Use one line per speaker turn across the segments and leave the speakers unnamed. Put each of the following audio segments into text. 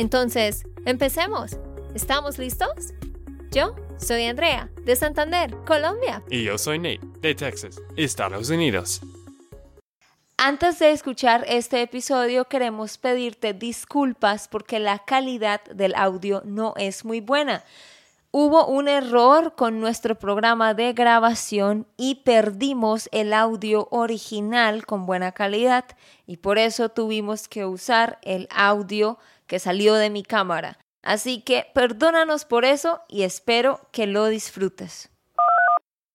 Entonces, empecemos. ¿Estamos listos? Yo soy Andrea, de Santander, Colombia.
Y yo soy Nate, de Texas, Estados Unidos.
Antes de escuchar este episodio queremos pedirte disculpas porque la calidad del audio no es muy buena. Hubo un error con nuestro programa de grabación y perdimos el audio original con buena calidad y por eso tuvimos que usar el audio que salió de mi cámara. Así que perdónanos por eso y espero que lo disfrutes.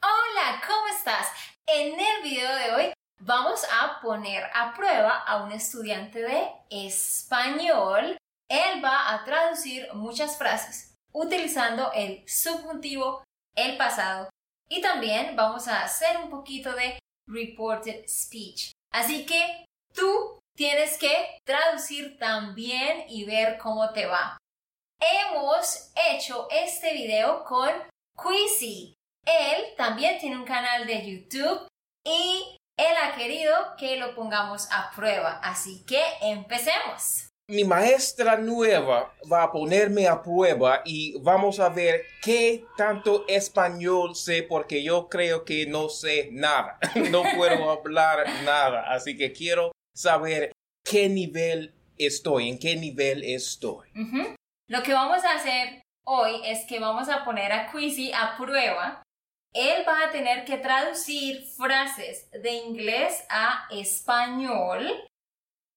Hola, ¿cómo estás? En el video de hoy vamos a poner a prueba a un estudiante de español. Él va a traducir muchas frases utilizando el subjuntivo, el pasado y también vamos a hacer un poquito de reported speech. Así que tú tienes que traducir también y ver cómo te va. Hemos hecho este video con Quizzy. Él también tiene un canal de YouTube y él ha querido que lo pongamos a prueba. Así que empecemos
mi maestra nueva va a ponerme a prueba y vamos a ver qué tanto español sé porque yo creo que no sé nada. no puedo hablar nada. Así que quiero saber qué nivel estoy, en qué nivel estoy.
Lo que vamos a hacer hoy es que vamos a poner a Quizzy a prueba. Él va a tener que traducir frases de inglés a español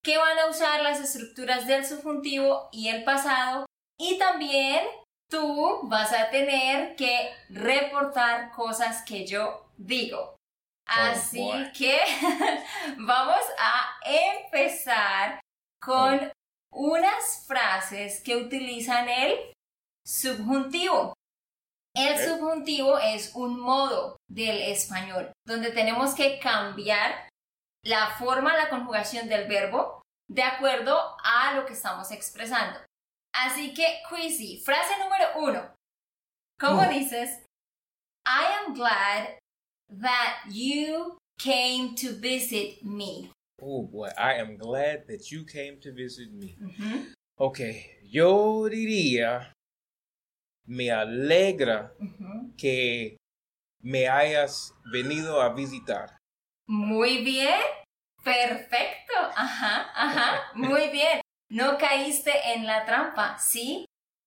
que van a usar las estructuras del subjuntivo y el pasado y también tú vas a tener que reportar cosas que yo digo. Oh, Así que vamos a empezar con unas frases que utilizan el subjuntivo. El subjuntivo es un modo del español donde tenemos que cambiar la forma, la conjugación del verbo de acuerdo a lo que estamos expresando. Así que, Quizzy, frase número uno. ¿Cómo dices? I am glad that you came to visit me.
Oh boy, I am glad that you came to visit me. Ok, yo diría, me alegra que me hayas venido a visitar.
Muy bien, perfecto, ajá, ajá, muy bien. No caíste en la trampa, ¿sí?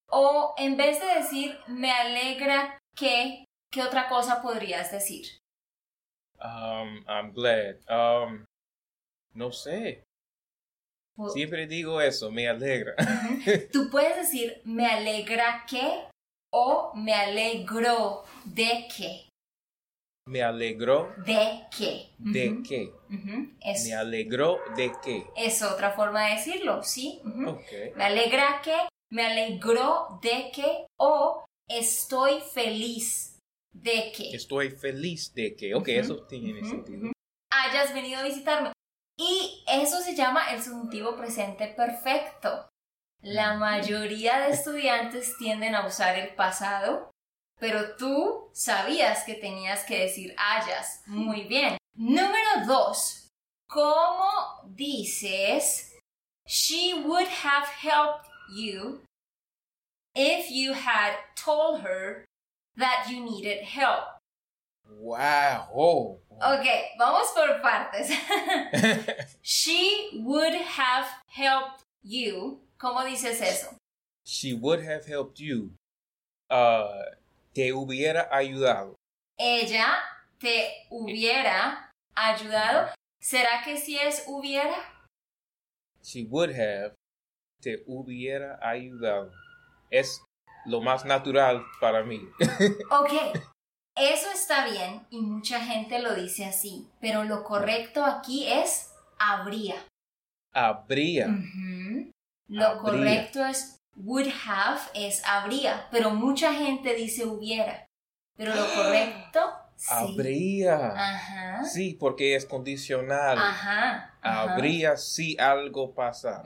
O en vez de decir me alegra que, ¿qué otra cosa podrías decir?
Um, I'm glad. Um, no sé. Siempre digo eso, me alegra.
Tú puedes decir me alegra que o me alegro de que.
Me alegró.
¿De qué?
¿De qué? Me alegró de qué.
Es otra forma de decirlo, ¿sí? Me alegra que, me alegró de que o estoy feliz de que.
Estoy feliz de que. Ok, eso tiene sentido.
Hayas venido a visitarme. Y eso se llama el subjuntivo presente perfecto. La mayoría de estudiantes tienden a usar el pasado pero tú sabías que tenías que decir hayas. Muy bien. Número dos. ¿Cómo dices she would have helped you if you had told her that you needed help?
Wow. Oh.
Ok, vamos por partes. she would have helped you. ¿Cómo dices eso?
She would have helped you. Uh, te hubiera ayudado.
Ella te hubiera ayudado. ¿Será que si es hubiera?
She would have. Te hubiera ayudado. Es lo más natural para mí.
ok. Eso está bien y mucha gente lo dice así, pero lo correcto aquí es habría.
Habría.
Lo
Habría.
correcto es would have es habría, pero mucha gente dice hubiera. Pero lo correcto, sí.
Habría.
Ajá.
Sí, porque es condicional.
Ajá. ajá.
Habría si algo pasa.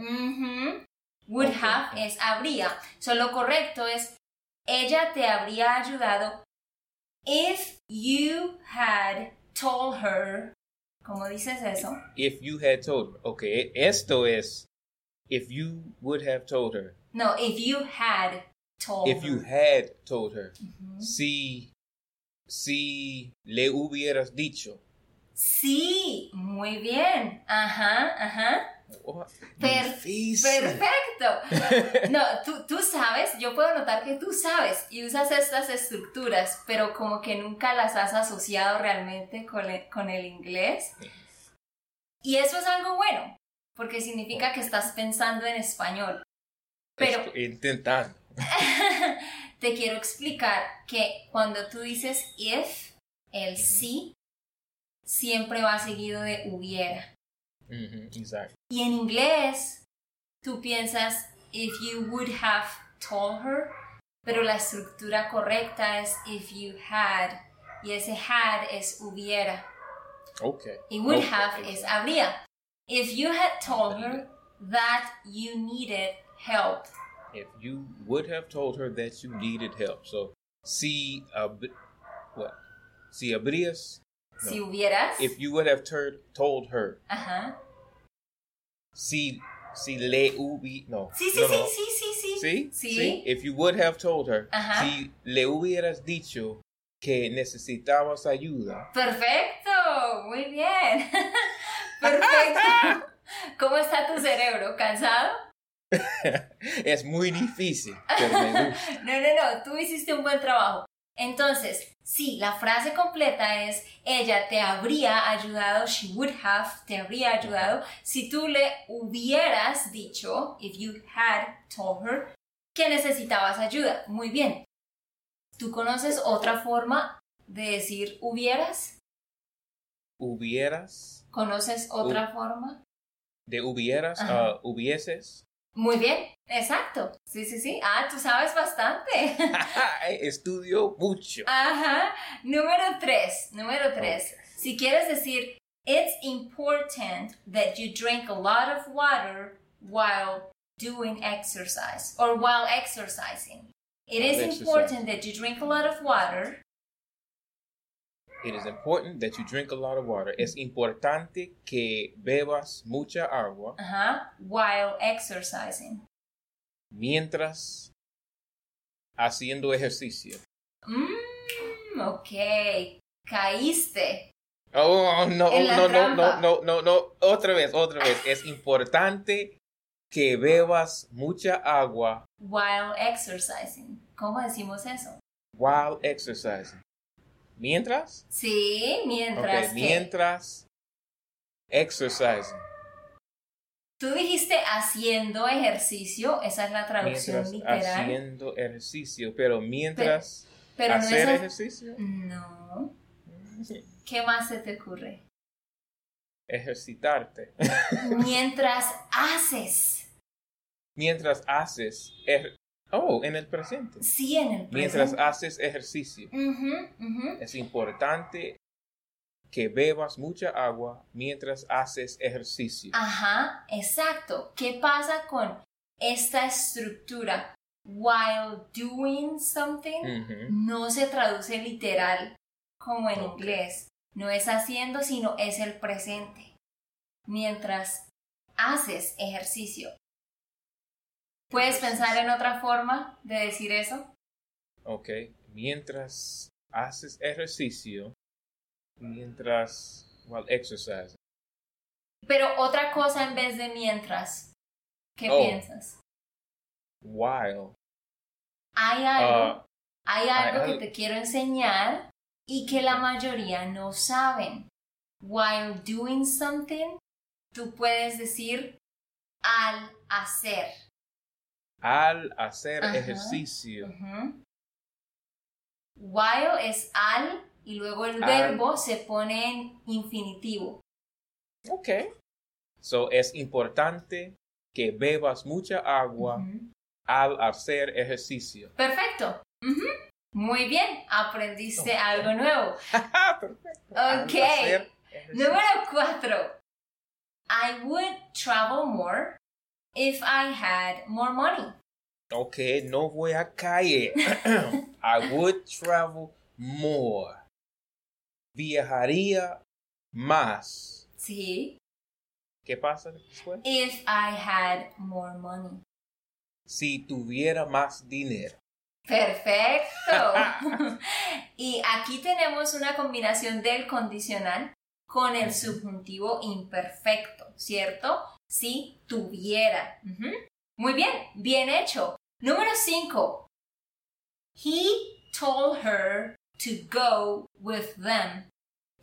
Would have es habría. So, lo correcto es ella te habría ayudado if you had told her. ¿Cómo dices eso?
If you had told her. Ok, esto es. If you would have told her.
No, if you had told
If you had told her. Si. Si le hubieras dicho.
Sí, muy bien. Ajá, ajá.
Oh,
Per-. Perfecto. No, tú, tú sabes, yo puedo notar que tú sabes y usas estas estructuras, pero como que nunca las has asociado realmente con el, con el inglés. Y eso es algo bueno, porque significa que estás pensando en español. Pero
Estoy intentando.
te quiero explicar que cuando tú dices if, el sí, siempre va seguido de hubiera.
Exacto.
Y en inglés, tú piensas if you would have told her, pero la estructura correcta es if you had, y ese had es hubiera,
Ok.
y would
Ok,
have es
exacto.
habría. If you had told her that you needed help.
If you would have told her that you needed help. So, si. hab- what? Si habrías. No.
Si hubieras.
If you would have tur- told her.
Ajá.
Si. Si le hubi. No.
Sí, sí,
no,
sí,
no.
sí, sí, sí.
¿Sí?
Sí.
If you would have told her.
Ajá.
Si le hubieras dicho que necesitabas ayuda.
Perfecto, muy bien. Perfecto. ¿Cómo está tu cerebro? ¿Cansado?
es muy difícil, pero me gusta.
No, no, no, tú hiciste un buen trabajo. Entonces, sí, la frase completa es, ella te habría ayudado, she would have, te habría ayudado, si tú le hubieras dicho, if you had told her, que necesitabas ayuda. Muy bien. ¿Tú conoces otra forma de decir hubieras?
Hubieras.
¿Conoces otra forma?
De hubieras a hubieses.
Muy bien, exacto. Sí, sí, sí. Ah, tú sabes bastante.
Estudio mucho.
Ajá. Número tres. Número tres. Si quieres decir, it's important that you drink a lot of water while doing exercise or while exercising. It is important that you drink a lot of water.
It is important that you drink a lot of water. Es importante que bebas mucha agua
Ajá. While exercising.
mientras haciendo ejercicio.
Mmm, ok. Caíste.
Oh, no,
En la
no, no, no, no, no, no. Otra vez, otra vez. Es importante que bebas mucha agua
While exercising. ¿Cómo decimos eso?
while exercising. Mientras,
Sí, mientras que-
mientras exercising.
Tú dijiste haciendo ejercicio, esa es la traducción
Mientras
literal.
haciendo ejercicio, pero mientras
Pero
hacer
es.
ejercicio,
No. ¿Qué más se te ocurre?
ejercitarte.
Mientras haces.
mientras haces, oh, en el presente.
Sí, en el
Mientras
presente.
haces ejercicio. Es importante que bebas mucha agua mientras haces ejercicio.
Ajá, exacto. ¿Qué pasa con esta estructura? While doing something no se traduce literal como en inglés. No es haciendo, sino es el presente. Mientras haces ejercicio. ¿Puedes pensar en otra forma de decir eso?
Ok, mientras haces ejercicio, mientras, while exercising.
Pero otra cosa en vez de mientras. ¿Qué
Oh.
piensas?
While.
Hay algo,
ah,
hay algo
hay
que
al-
te quiero enseñar y que la mayoría no saben. While doing something, tú puedes decir al hacer.
Al hacer
Ajá.
ejercicio.
While es al y luego el
Al.
verbo se pone en infinitivo.
Ok. So es importante que bebas mucha agua al hacer ejercicio.
Perfecto. Muy bien, aprendiste
Oh.
algo nuevo.
Perfecto.
Ok. Número cuatro. I would travel more if I had more money.
Ok, no voy a caer. I would travel more. Viajaría más.
Sí.
¿Qué pasa después?
If I had more money.
Si tuviera más dinero.
Perfecto. y aquí tenemos una combinación del condicional con el subjuntivo imperfecto, ¿cierto? Si tuviera. Ujú. Muy bien, bien hecho. Número 5. He told her to go with them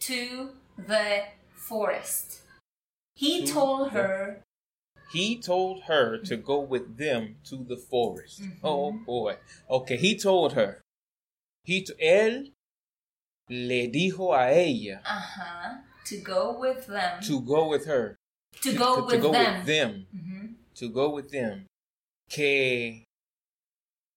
to the forest. He
To
told her
He told her to go with them to the forest. Oh boy. Okay, he told her. He t- él le dijo a ella
Ajá. To go with them.
to go with her.
To go with
go
them.
with them.
Ujú.
To go with them. Que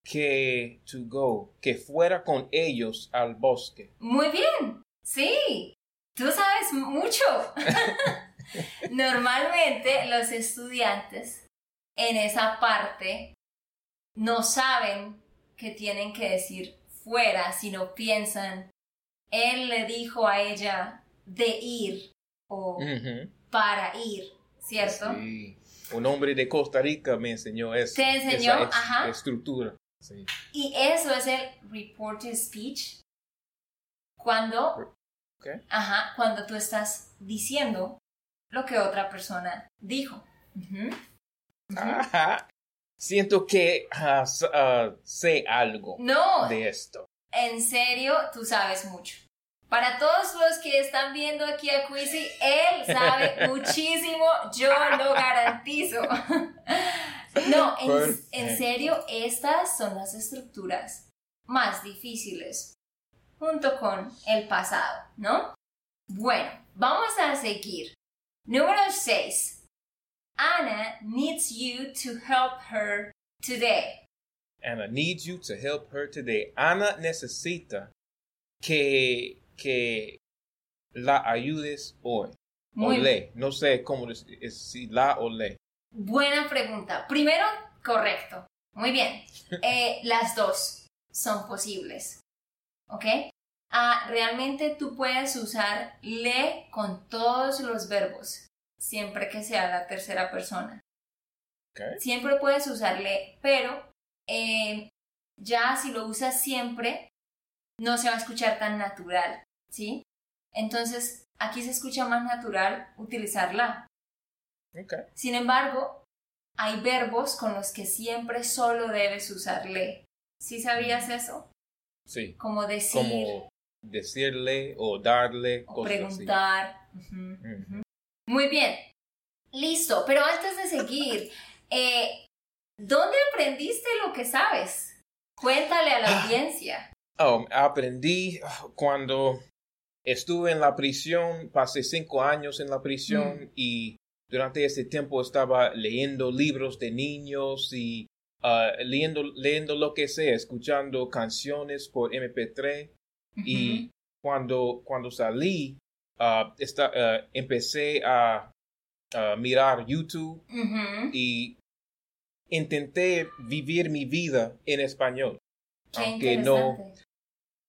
que to go, que fuera con ellos al bosque.
Muy bien. Sí. Tú sabes mucho. Normalmente los estudiantes en esa parte no saben que tienen que decir fuera, sino piensan, él le dijo a ella de ir o
Ujú.
Para ir, ¿cierto?
Sí. Un hombre de Costa Rica me enseñó eso.
¿Te enseñó?
esa
Ajá.
estructura. Sí.
Y eso es el reported speech. Cuando,
Ok.
ajá, cuando tú estás diciendo lo que otra persona dijo.
Ajá. Siento que ah, sé algo
No,
de esto.
en serio, tú sabes mucho. Para todos los que están viendo aquí a Quizzy, él sabe muchísimo, yo lo garantizo. No, en, en serio, estas son las estructuras más difíciles, junto con el pasado, ¿no? Bueno, vamos a seguir. Número 6. Anna needs you to help her today.
Anna needs you to help her today. Ana necesita que, que la ayudes hoy.
Muy
o le. No sé cómo es si la o le.
Buena pregunta. Primero, correcto. Muy bien. Eh, las dos son posibles. ¿Ok? Ah, realmente tú puedes usar le con todos los verbos, siempre que sea la tercera persona. Siempre puedes usar le, pero eh, ya si lo usas siempre, no se va a escuchar tan natural, ¿sí? Entonces, aquí se escucha más natural utilizar la.
Ok.
Sin embargo, hay verbos con los que siempre solo debes usar le. ¿Sí sabías eso?
Sí.
Como decir
Como decirle o darle
o
cosas
preguntar. Muy bien. Listo, pero antes de seguir, eh, ¿dónde aprendiste lo que sabes? Cuéntale a la
Ah.
audiencia.
Oh, aprendí cuando estuve en la prisión, pasé cinco años en la prisión y durante ese tiempo estaba leyendo libros de niños y ah, leyendo, leyendo lo que sea, escuchando canciones por MP3 y cuando, cuando salí, esta- ah, empecé a, a mirar YouTube y intenté vivir mi vida en español,
Qué
aunque no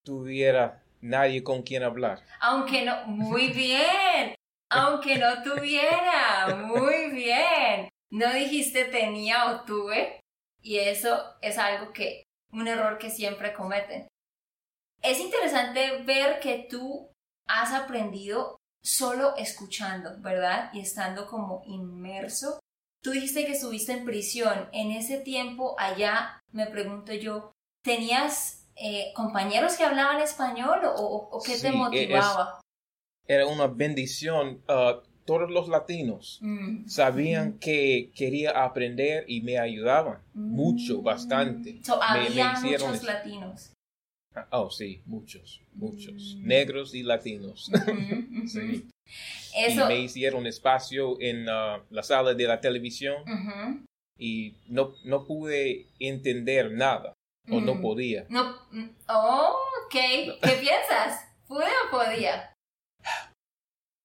tuviera nadie con quien hablar.
Aunque no, muy bien. Aunque no tuviera, muy bien. No dijiste tenía o tuve. Y eso es algo que, un error que siempre cometen. Es interesante ver que tú has aprendido solo escuchando, ¿verdad? Y estando como inmerso. Tú dijiste que estuviste en prisión. En ese tiempo, allá, me pregunto yo, ¿tenías eh, compañeros que hablaban español o, o- qué
Sí,
te
es-
motivaba?
Era una bendición. ah, todos los latinos
Mm.
sabían que quería aprender y me ayudaban mucho,
Mm.
bastante.
So,
Me- hicieron
muchos latinos.
Ah, Oh, sí, muchos, muchos.
Mm.
Negros y latinos. Sí.
Eso.
Y me hicieron espacio en ah, la sala de la televisión y no, no pude entender nada. O no
Mm.
podía.
No, oh, ok. ¿Qué piensas? ¿Pude o podía?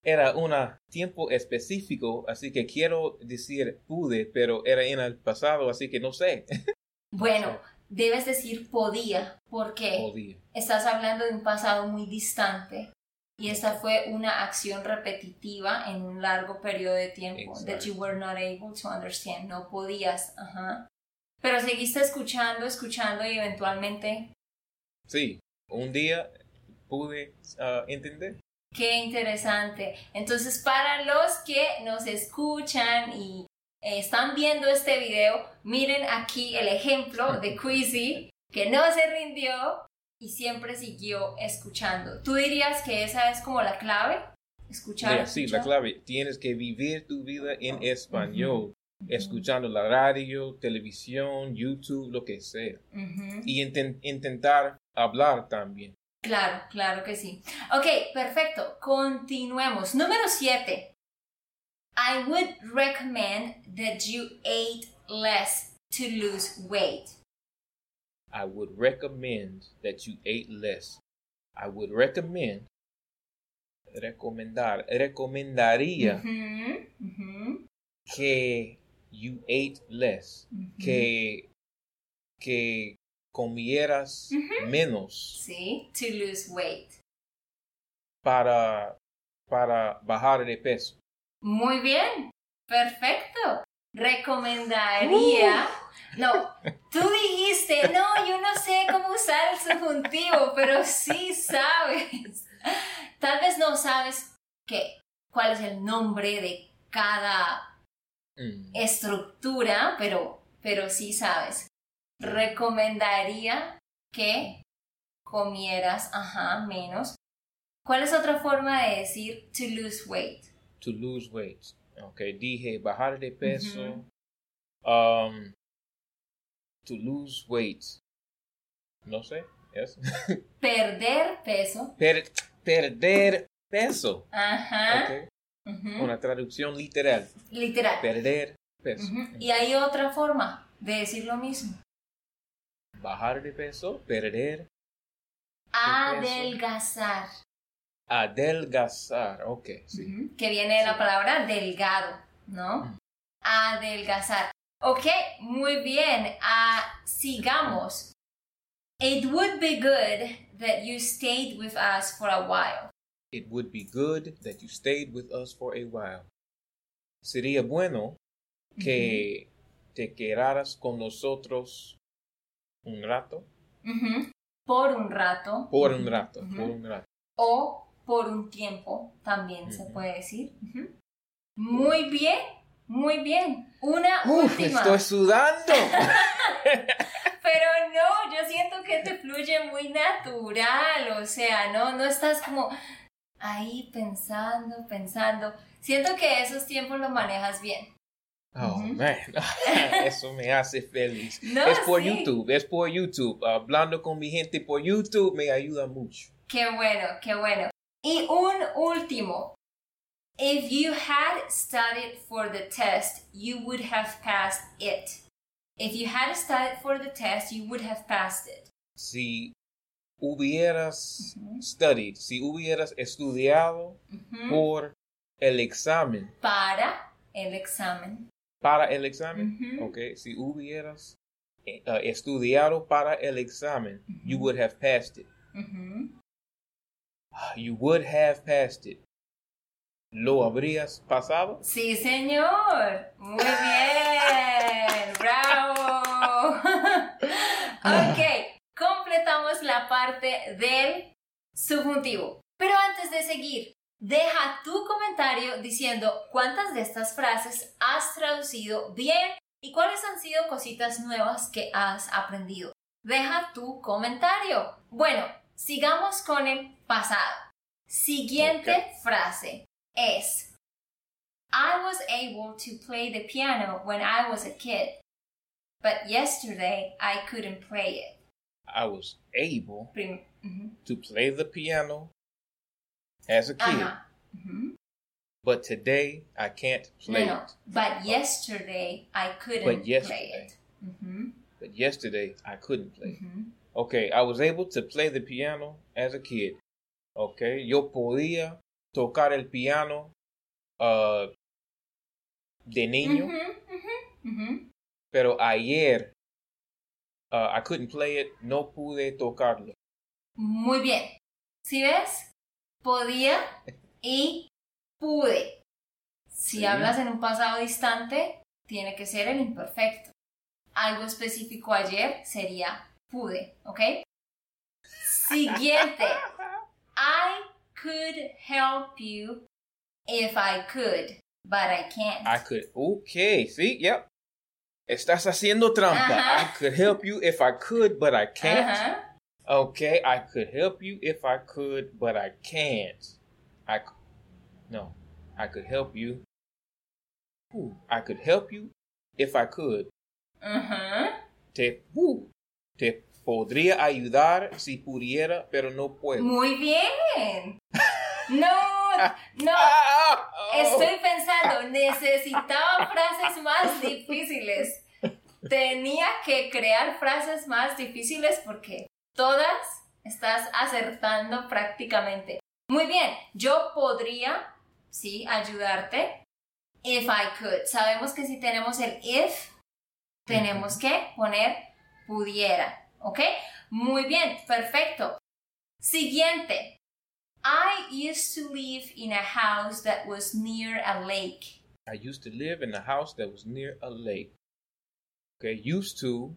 Era un tiempo específico, así que quiero decir pude, pero era en el pasado, así que no sé.
Bueno, debes decir podía, porque
Podía.
estás hablando de un pasado muy distante y esta fue una acción repetitiva en un largo periodo de tiempo that you were not able to understand. No podías, ajá. Pero seguiste escuchando, escuchando y eventualmente
Sí, un día pude ah, entender.
Qué interesante. Entonces, para los que nos escuchan y eh, están viendo este video, miren aquí el ejemplo de Quizzy, que no se rindió y siempre siguió escuchando. ¿Tú dirías que esa es como la clave? Escuchar.
Sí, la clave, tienes que vivir tu vida en español, Escuchando la radio, televisión, YouTube, lo que sea. Y inten- intentar hablar también.
Claro, claro que sí. Ok, perfecto. Continuemos. Número 7. I would recommend that you ate less to lose weight.
I would recommend that you ate less. I would recommend, recomendar, recomendaría que you ate less, que, que comieras menos
Sí, to lose weight.
para, para bajar de peso.
Muy bien, perfecto. Recomendaría. No, tú dijiste, no, yo no sé cómo usar el subjuntivo, pero sí sabes. Tal vez no sabes qué, cuál es el nombre de cada
Mm.
estructura, pero, pero sí sabes. Recomendaría que comieras, ajá, menos. ¿Cuál es otra forma de decir to lose weight?
To lose weight. Ok, dije bajar de peso. Um, to lose weight. No sé. ¿es?
Perder peso.
Per- perder peso.
Ajá.
Una traducción literal.
Literal.
Perder peso.
Y hay otra forma de decir lo mismo.
Bajar de peso, perder,
Adelgazar.
adelgazar. Ok, sí.
Que viene de la palabra delgado, ¿no? Adelgazar. Ok, muy bien. Ah, sigamos. It would be good that you stayed with us for a while.
It would be good that you stayed with us for a while. Sería bueno que te quedaras con nosotros un rato.
Por un rato.
Por un rato, por un rato.
O por un tiempo, también se puede decir. Muy bien, muy bien. Una
Uf,
última.
estoy sudando.
Pero no, yo siento que te fluye muy natural, o sea, no, no estás como ahí pensando, pensando. Siento que esos tiempos los manejas bien.
Oh,
Ujú.
man. Eso me hace feliz.
No,
es por
sí.
YouTube, es por YouTube. Hablando con mi gente por YouTube me ayuda mucho.
Qué bueno, qué bueno. Y un último. If you had studied for the test, you would have passed it. If you had studied for the test, you would have passed it.
Si hubieras studied, si hubieras estudiado por el examen,
Para el examen.
para el examen,
Ujú.
ok, si hubieras eh, uh, estudiado para el examen, you would have passed it. You would have passed it. ¿Lo habrías pasado?
Sí, señor. Muy bien. Bravo. ok, parte del subjuntivo. Pero antes de seguir, deja tu comentario diciendo cuántas de estas frases has traducido bien y cuáles han sido cositas nuevas que has aprendido. Deja tu comentario. Bueno, sigamos con el pasado. Siguiente frase es I was able to play the piano when I was a kid, but yesterday I couldn't play it.
I was able
ujú. Mm-hmm.
to play the piano as a kid,
Ajá. Ujú.
but today I can't play
no.
it.
But yesterday I couldn't
But
play
yesterday.
it. Ujú,
But yesterday I couldn't play. it. Okay, I was able to play the piano as a kid. Okay, yo podía tocar el piano uh, de niño,
ujú, ujú.
pero ayer uh, I couldn't play it, no pude tocarlo.
Muy bien. ¿Sí ves? Podía y pude. Si
Sí.
hablas en un pasado distante, tiene que ser el imperfecto. Algo específico ayer sería pude, ¿ok? Siguiente. I could help you if I could, but I can't.
I could, okay, see, yep. Estás haciendo trampa.
Ajá.
I could help you if I could, but I can't.
Ajá.
Okay, I could help you if I could, but I can't. I c- no, I could help you. Ooh, I could help you if I could.
Ajá.
Te, ooh, te podría ayudar si pudiera, pero no puedo.
Muy bien. No, no. Estoy pensando, necesitaba frases más difíciles. Tenía que crear frases más difíciles porque todas estás acertando prácticamente. Muy bien, yo podría, sí, ayudarte. If I could. Sabemos que si tenemos el if, tenemos que poner pudiera. ¿Ok? Muy bien, perfecto. Siguiente. I used to live in a house that was near a lake.
I used to live in a house that was near a lake. Okay, used to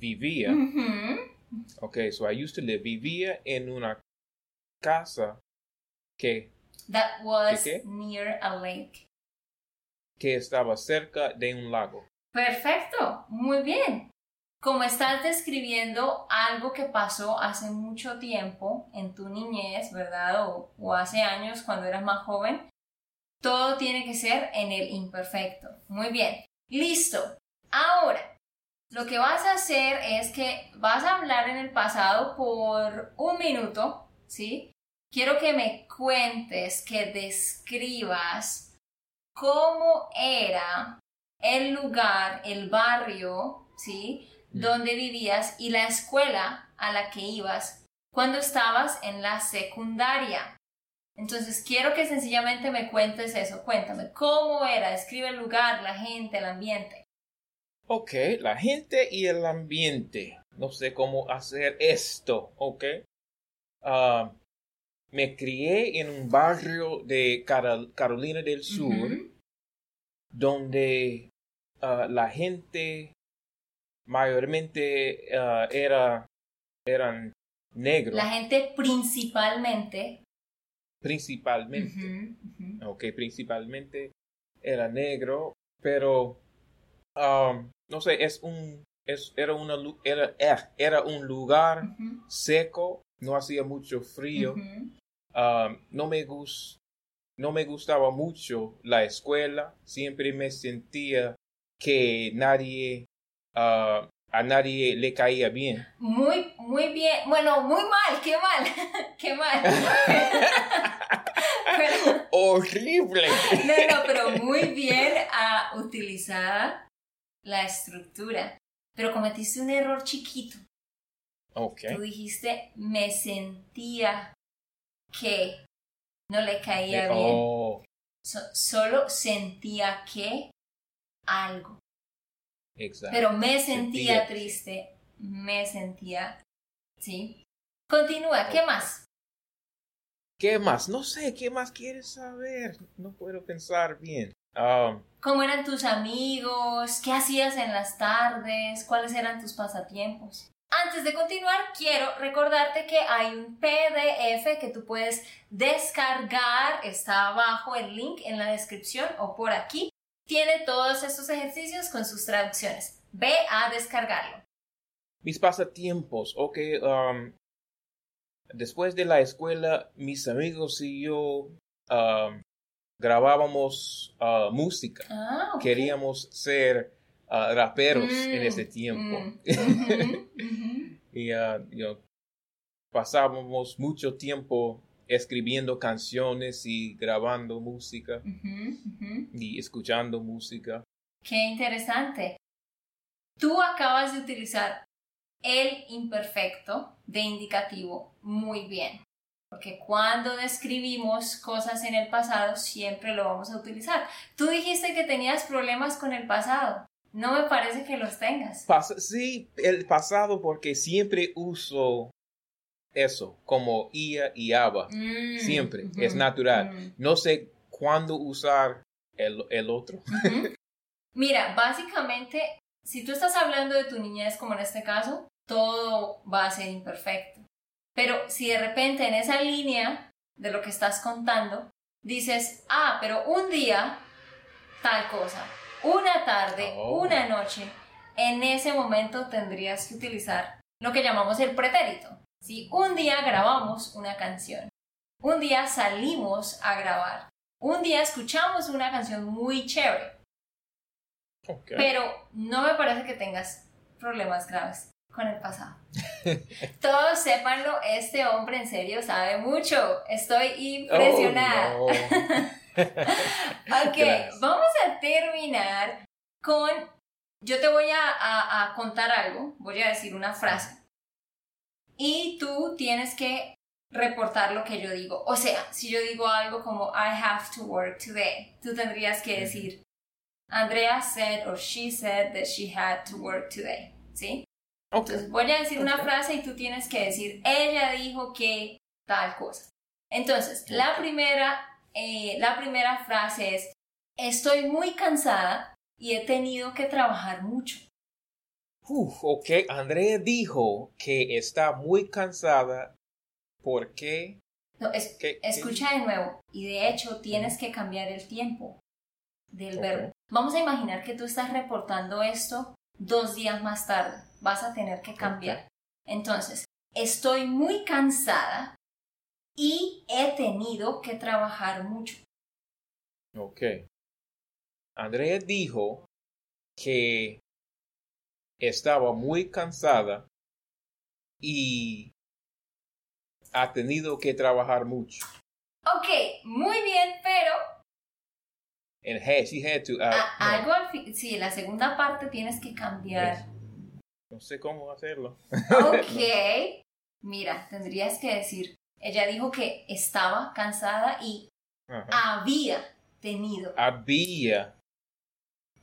vivía.
Ujú.
Okay, so I used to live vivía en una casa que
That was
¿Qué, qué?
near a lake.
que estaba cerca de un lago.
Perfecto, muy bien. Como estás describiendo algo que pasó hace mucho tiempo en tu niñez, ¿verdad? O, hace años cuando eras más joven, todo tiene que ser en el imperfecto. Muy bien. Listo. Ahora, lo que vas a hacer es que vas a hablar en el pasado por un minuto, ¿sí? Quiero que me cuentes, que describas cómo era el lugar, el barrio, ¿sí?
Mm.
Donde vivías y la escuela a la que ibas cuando estabas en la secundaria. Entonces quiero que sencillamente me cuentes eso. Cuéntame, ¿cómo era? Describe el lugar, la gente, el ambiente.
Ok, la gente y el ambiente. No sé cómo hacer esto, ok. Ah, me crié en un barrio de Carol- Carolina del Sur donde ah, la gente mayormente ah, era, eran negros,
La gente principalmente.
principalmente.
Ujú.
Ok, principalmente era negro, pero um, no sé, es un, es, era, una, era, eh, era un lugar seco, no hacía mucho frío, um, no me gus- no me gustaba mucho la escuela, siempre me sentía que nadie, ah, a nadie le caía bien.
Muy, muy bien. Bueno, muy mal, qué mal, qué mal. Pero-
Horrible.
no, no, pero muy bien ah, utilizada la estructura. Pero cometiste un error chiquito.
Ok,
Tú dijiste, me sentía que no le caía bien.
oh,
So- solo sentía que algo.
Exacto.
Pero me sentía
Sentía.
triste, me sentía... ¿Sí? Continúa, ¿qué más?
¿Qué más? No sé, ¿qué más quieres saber? No puedo pensar bien. Um,
¿Cómo eran tus amigos? ¿Qué hacías en las tardes? ¿Cuáles eran tus pasatiempos? Antes de continuar, quiero recordarte que hay un PDF que tú puedes descargar. Está abajo el link en la descripción o por aquí. Tiene todos estos ejercicios con sus traducciones. Ve a descargarlo.
mis pasatiempos, ok. um, después de la escuela, mis amigos y yo um, grabábamos uh, música.
Ah.
Queríamos ser uh, raperos
Mm,
en ese tiempo.
mm,
y you know, pasábamos mucho tiempo escribiendo canciones y grabando música y escuchando música.
Qué interesante. Tú acabas de utilizar el imperfecto de indicativo muy bien. Porque cuando describimos cosas en el pasado siempre lo vamos a utilizar. Tú dijiste que tenías problemas con el pasado. No me parece que los tengas.
Pas- sí, el pasado porque siempre uso eso como ia y aba.
Mm,
Siempre, es natural. No sé cuándo usar el, el otro.
Mira, básicamente, si tú estás hablando de tu niñez, como en este caso, todo va a ser imperfecto. Pero si de repente en esa línea de lo que estás contando, dices, ah, pero un día, tal cosa, una tarde,
Oh.
una noche, en ese momento tendrías que utilizar lo que llamamos el pretérito. Si un día grabamos una canción, un día salimos a grabar, un día escuchamos una canción muy chévere, pero no me parece que tengas problemas graves con el pasado. Todos sépanlo, este hombre en serio sabe mucho. Estoy impresionada.
Oh, no.
Ok,
Gracias.
vamos a terminar con... Yo te voy a, a- a contar algo, voy a decir una frase. Y tú tienes que reportar lo que yo digo. O sea, si yo digo algo como I have to work today, tú tendrías que decir Andrea said or she said that she had to work today. ¿Sí? Entonces voy a decir una frase y tú tienes que decir, ella dijo que tal cosa. Entonces, la primera, eh, la primera frase es, estoy muy cansada y he tenido que trabajar mucho.
Uf, ok, Andrea dijo que está muy cansada porque...
No, es-
¿Qué- qué
escucha de nuevo. Y de hecho, tienes que cambiar el tiempo del verbo. Vamos a imaginar que tú estás reportando esto dos días más tarde. Vas a tener que cambiar. Entonces, estoy muy cansada y he tenido que trabajar mucho.
Ok. Andrea dijo que estaba muy cansada y ha tenido que trabajar mucho.
Ok, muy bien, pero
And had, she had to... uh,
a- algo al fin, sí, la segunda parte tienes que cambiar.
no sé cómo hacerlo.
Ok, mira, tendrías que decir, ella dijo que estaba cansada y
Ajá.
había tenido,
Había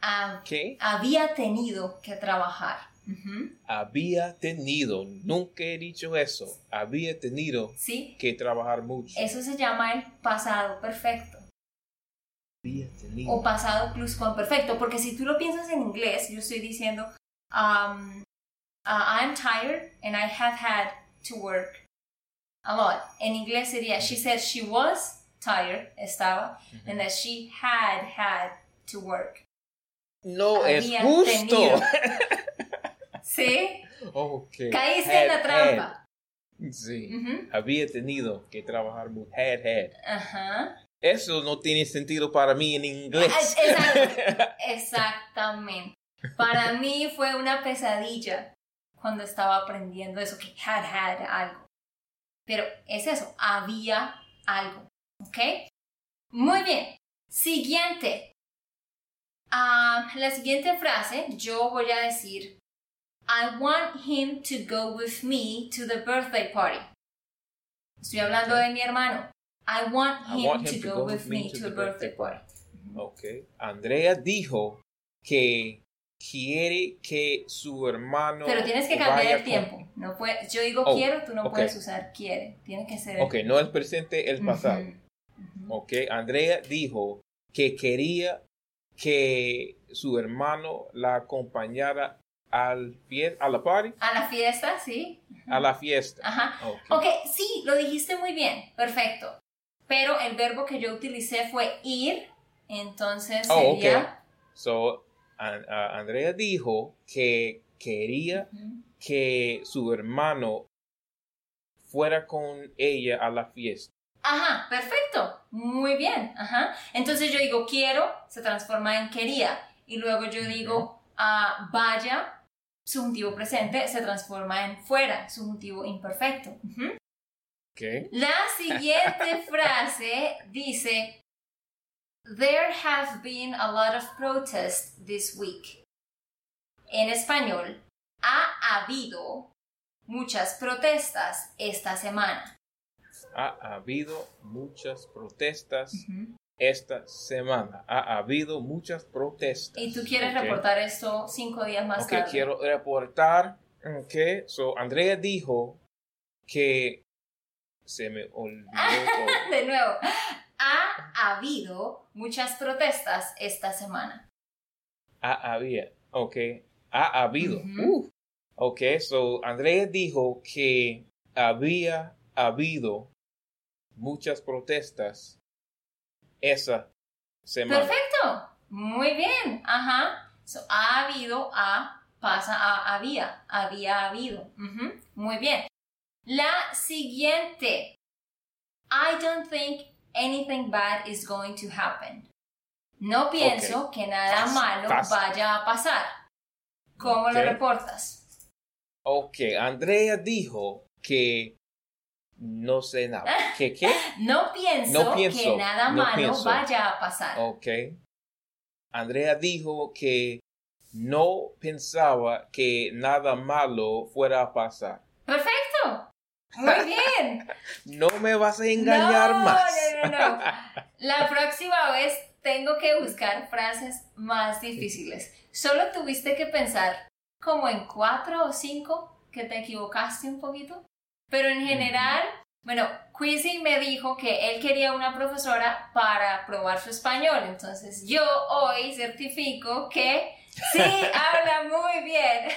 hab-
que...
había tenido que trabajar. Ujú,
Había tenido, nunca he dicho eso, había tenido
¿Sí?
que trabajar mucho.
Eso se llama el pasado perfecto
Había tenido.
o pasado pluscuamperfecto, porque si tú lo piensas en inglés, yo estoy diciendo, um, uh, I'm tired and I have had to work a lot. En inglés sería, she said she was tired, estaba, and that she had had to work.
No es justo.
tenido. ¿Sí?
Okay.
Caíste en la trampa.
Sí. Había tenido que trabajar mucho. Had, had.
Ajá.
Eso no tiene sentido para mí en inglés.
Ah. Exactamente. Para mí fue una pesadilla cuando estaba aprendiendo eso, que had had algo. Pero es eso, había algo. ¿Ok? Muy bien. Siguiente. Ah, la siguiente frase, yo voy a decir, I want him to go with me to the birthday party. Estoy hablando de mi hermano. I want
I
him,
want
to,
him to
go,
go
with me to the birthday party.
Ok. Andrea dijo que quiere que su hermano.
Pero tienes que cambiar el tiempo. No puede, yo digo
Oh,
quiero, tú no
ok.
puedes usar quiere. Tiene que ser.
Ok, no el presente, el pasado.
Ujú.
Ok, Andrea dijo que quería que su hermano la acompañara al fie- a la party,
A la fiesta, sí.
a la fiesta.
Ajá.
Ok.
Ok, sí, lo dijiste muy bien. Perfecto. Pero el verbo que yo utilicé fue ir. Entonces
Oh,
sería.
So, Andrea dijo que quería que su hermano fuera con ella a la fiesta.
Ajá, perfecto. Muy bien. Ajá. Entonces yo digo quiero, se transforma en quería. Y luego yo digo ah, vaya subjuntivo presente se transforma en fuera, subjuntivo imperfecto.
Okay.
La siguiente frase dice, There have been a lot of protests this week. En español, ha habido muchas protestas esta semana.
Ha habido muchas protestas esta semana. Ha habido muchas protestas.
Y tú quieres reportar esto cinco días más tarde.
quiero reportar que so Andrea dijo que se me olvidó todo.
De nuevo, ha habido muchas protestas esta semana.
Ha había, ok, ha habido. Uh, ok, so Andrea dijo que había habido muchas protestas esa semana.
Perfecto, muy bien, ajá. So, ha habido, a pasa a había, había habido. Muy bien. La siguiente. I don't think anything bad is going to happen. No pienso que nada malo vaya a pasar. ¿Cómo lo
Ok.
reportas?
Ok, Andrea dijo que no sé nada. ¿Qué qué?
No pienso,
No pienso,
que nada
no
malo
pienso.
vaya a pasar.
Ok. Andrea dijo que no pensaba que nada malo fuera a pasar.
Perfecto. Muy bien.
No me vas a engañar
no,
más.
No, no, no. La próxima vez tengo que buscar frases más difíciles. Solo tuviste que pensar como en cuatro o cinco que te equivocaste un poquito. Pero en general, bueno, Quizzy me dijo que él quería una profesora para probar su español. Entonces yo hoy certifico que sí habla muy bien.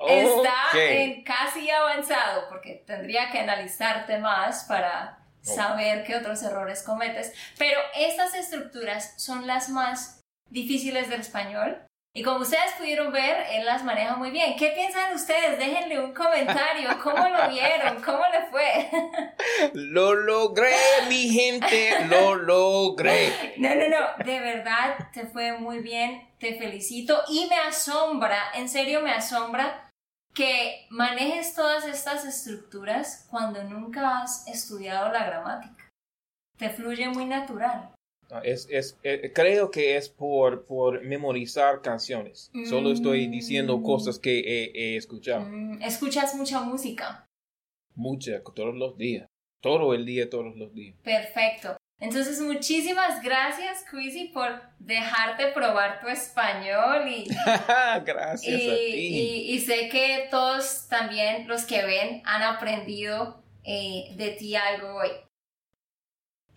Está en casi avanzado porque tendría que analizarte más para saber qué otros errores cometes. Pero estas estructuras son las más difíciles del español. Y como ustedes pudieron ver, él las maneja muy bien. ¿Qué piensan ustedes? Déjenle un comentario. ¿Cómo lo vieron? ¿Cómo le fue?
Lo logré, mi gente, lo logré.
No, no, no. De verdad, te fue muy bien. Te felicito. Y me asombra, en serio me asombra que manejes todas estas estructuras cuando nunca has estudiado la gramática. Te fluye muy natural.
Ah, Es, es, eh, creo que es por, por memorizar canciones. Solo estoy diciendo
Mm.
cosas que he, he escuchado.
Mm, escuchas mucha música.
Muchas, todos los días. Todo el día, todos los días.
Perfecto. Entonces, muchísimas gracias, Quizzy, por dejarte probar tu español y,
Gracias
y,
a ti.
y- y sé que todos también los que ven han aprendido eh, de ti algo hoy.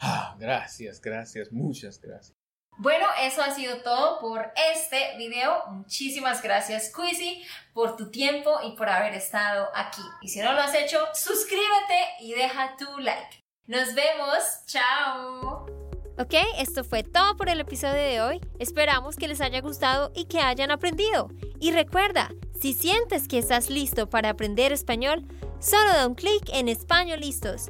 Ah, gracias, gracias, muchas gracias.
Bueno, eso ha sido todo por este video. Muchísimas gracias, Quizzy, por tu tiempo y por haber estado aquí. Y si no lo has hecho, suscríbete y deja tu like. Nos vemos. Chao. Ok, esto fue todo por el episodio de hoy. Esperamos que les haya gustado y que hayan aprendido. Y recuerda, si sientes que estás listo para aprender español, solo da un clic en Español Listos.